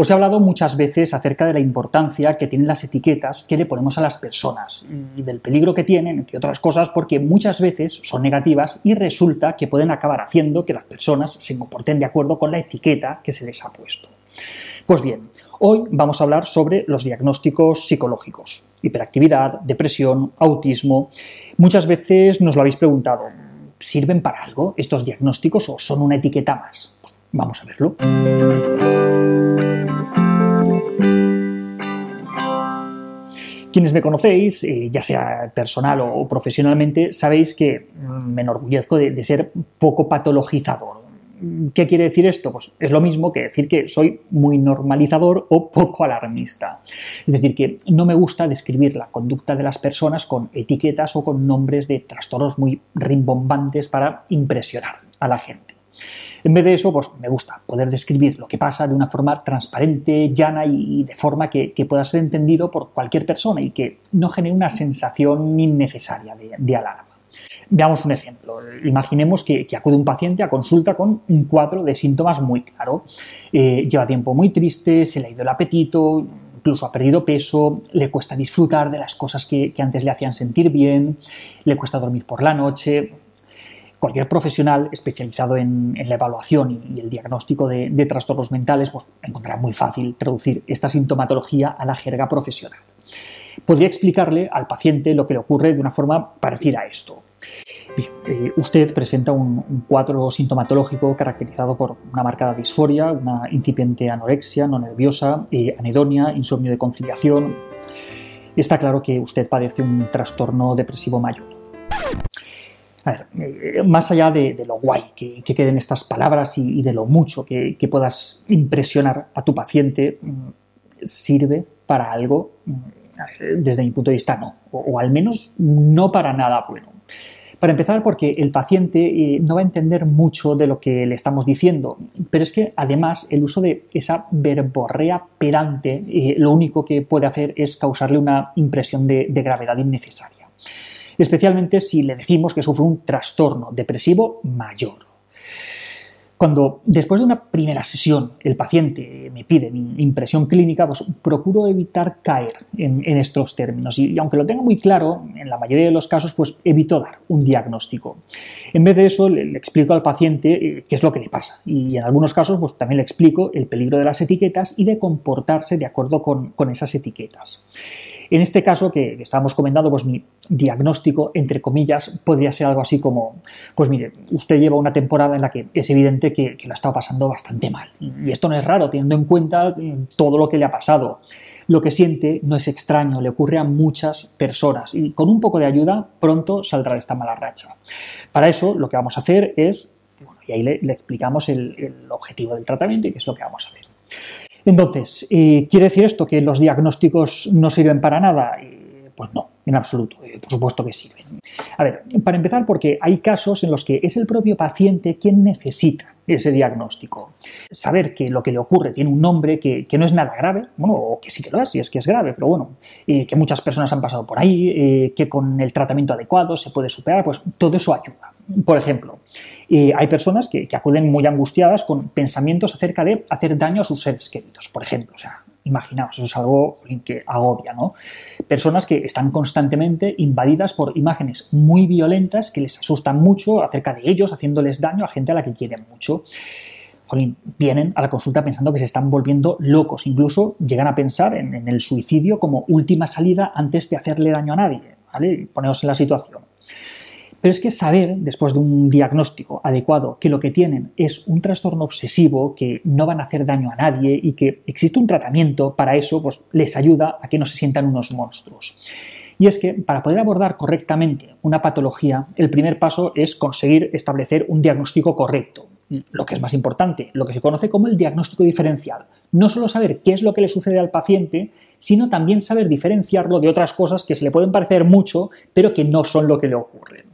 Os he hablado muchas veces acerca de la importancia que tienen las etiquetas que le ponemos a las personas y del peligro que tienen, entre otras cosas, porque muchas veces son negativas y resulta que pueden acabar haciendo que las personas se comporten de acuerdo con la etiqueta que se les ha puesto. Pues bien, hoy vamos a hablar sobre los diagnósticos psicológicos, hiperactividad, depresión, autismo. Muchas veces nos lo habéis preguntado, ¿sirven para algo estos diagnósticos o son una etiqueta más? Vamos a verlo. Quienes me conocéis, eh, ya sea personal o profesionalmente, sabéis que me enorgullezco de, ser poco patologizador. ¿Qué quiere decir esto? Pues es lo mismo que decir que soy muy normalizador o poco alarmista. Es decir, que no me gusta describir la conducta de las personas con etiquetas o con nombres de trastornos muy rimbombantes para impresionar a la gente. En vez de eso, pues me gusta poder describir lo que pasa de una forma transparente, llana y de forma que, pueda ser entendido por cualquier persona y que no genere una sensación innecesaria de, alarma. Veamos un ejemplo. Imaginemos que, acude un paciente a consulta con un cuadro de síntomas muy claro. Eh, lleva tiempo muy triste, se le ha ido el apetito, incluso ha perdido peso, le cuesta disfrutar de las cosas que antes le hacían sentir bien, le cuesta dormir por la noche, cualquier profesional especializado en, la evaluación y, el diagnóstico de, trastornos mentales pues, encontrará muy fácil traducir esta sintomatología a la jerga profesional. Podría explicarle al paciente lo que le ocurre de una forma parecida a esto. Eh, usted presenta un, cuadro sintomatológico caracterizado por una marcada disforia, una incipiente anorexia no nerviosa, eh, anedonia, insomnio de conciliación. Está claro que usted padece un trastorno depresivo mayor. A ver, eh, más allá de, lo guay que, queden estas palabras y, de lo mucho que, puedas impresionar a tu paciente, mm, ¿sirve para algo? Mm, desde mi punto de vista, no. O, al menos no para nada bueno. Para empezar, porque el paciente eh, no va a entender mucho de lo que le estamos diciendo, pero es que además el uso de esa verborrea perante eh, lo único que puede hacer es causarle una impresión de gravedad innecesaria especialmente si le decimos que sufre un trastorno depresivo mayor. Cuando después de una primera sesión el paciente me pide mi impresión clínica, pues procuro evitar caer en, estos términos y, aunque lo tenga muy claro, en la mayoría de los casos pues evito dar un diagnóstico. En vez de eso le, explico al paciente eh, qué es lo que le pasa y en algunos casos pues también le explico el peligro de las etiquetas y de comportarse de acuerdo con, con esas etiquetas. En este caso que estamos comentando, pues mi diagnóstico, entre comillas, podría ser algo así como, pues mire, usted lleva una temporada en la que es evidente que, que la está pasando bastante mal. Y esto no es raro, teniendo en cuenta eh, todo lo que le ha pasado. Lo que siente no es extraño, le ocurre a muchas personas y con un poco de ayuda pronto saldrá de esta mala racha. Para eso lo que vamos a hacer es, y ahí le, explicamos el objetivo del tratamiento y qué es lo que vamos a hacer. Entonces, eh, ¿quiere decir esto que los diagnósticos no sirven para nada? Eh, pues no, en absoluto, eh, por supuesto que sirven. A ver, para empezar, porque hay casos en los que es el propio paciente quien necesita ese diagnóstico. Saber que lo que le ocurre tiene un nombre que, no es nada grave, bueno, o que sí que lo es, y es que es grave, pero bueno, que muchas personas han pasado por ahí, que con el tratamiento adecuado se puede superar, pues todo eso ayuda. Por ejemplo, eh, hay personas que, acuden muy angustiadas con pensamientos acerca de hacer daño a sus seres queridos, por ejemplo. O sea, imaginaos, eso es algo que agobia, ¿no? Personas que están constantemente invadidas por imágenes muy violentas que les asustan mucho acerca de ellos, haciéndoles daño a gente a la que quieren mucho. vienen a la consulta pensando que se están volviendo locos, incluso llegan a pensar en, en el suicidio como última salida antes de hacerle daño a nadie. ¿vale? Poneos en la situación. Pero es que saber, después de un diagnóstico adecuado, que lo que tienen es un trastorno obsesivo, que no van a hacer daño a nadie y que existe un tratamiento para eso, pues les ayuda a que no se sientan unos monstruos. Y es que para poder abordar correctamente una patología, el primer paso es conseguir establecer un diagnóstico correcto. Lo que es más importante, lo que se conoce como el diagnóstico diferencial. No solo saber qué es lo que le sucede al paciente, sino también saber diferenciarlo de otras cosas que se le pueden parecer mucho, pero que no son lo que le ocurre.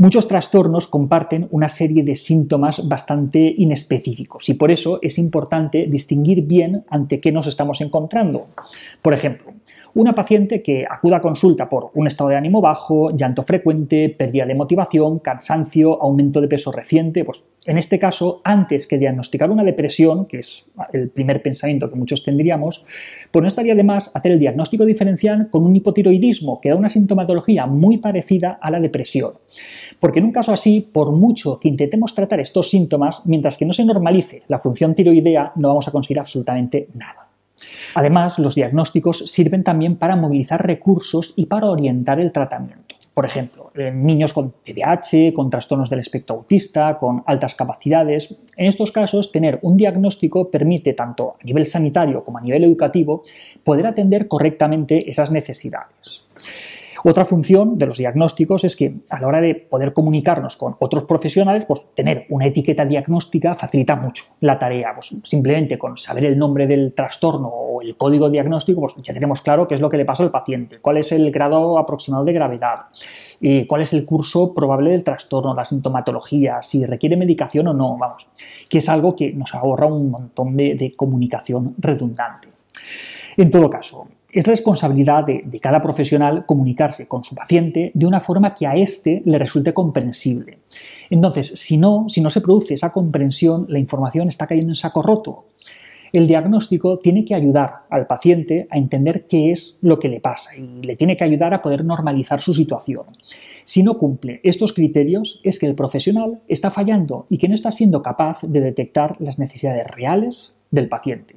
Muchos trastornos comparten una serie de síntomas bastante inespecíficos y por eso es importante distinguir bien ante qué nos estamos encontrando. Por ejemplo, una paciente que acuda a consulta por un estado de ánimo bajo, llanto frecuente, pérdida de motivación, cansancio, aumento de peso reciente, pues en este caso, antes que diagnosticar una depresión, que es el primer pensamiento que muchos tendríamos, pues no estaría de más hacer el diagnóstico diferencial con un hipotiroidismo que da una sintomatología muy parecida a la depresión. Porque en un caso así, por mucho que intentemos tratar estos síntomas, mientras que no se normalice la función tiroidea, no vamos a conseguir absolutamente nada. Además, los diagnósticos sirven también para movilizar recursos y para orientar el tratamiento. Por ejemplo, niños con TDAH, con trastornos del espectro autista, con altas capacidades. En estos casos, tener un diagnóstico permite, tanto a nivel sanitario como a nivel educativo, poder atender correctamente esas necesidades. Otra función de los diagnósticos es que a la hora de poder comunicarnos con otros profesionales, pues tener una etiqueta diagnóstica facilita mucho la tarea. Pues simplemente con saber el nombre del trastorno o el código diagnóstico, pues ya tenemos claro qué es lo que le pasa al paciente, cuál es el grado aproximado de gravedad, y cuál es el curso probable del trastorno, la sintomatología, si requiere medicación o no, vamos, que es algo que nos ahorra un montón de comunicación redundante. En todo caso, es responsabilidad de, cada profesional comunicarse con su paciente de una forma que a éste le resulte comprensible. Entonces, si no, si no se produce esa comprensión, la información está cayendo en saco roto. El diagnóstico tiene que ayudar al paciente a entender qué es lo que le pasa y le tiene que ayudar a poder normalizar su situación. Si no cumple estos criterios, es que el profesional está fallando y que no está siendo capaz de detectar las necesidades reales del paciente.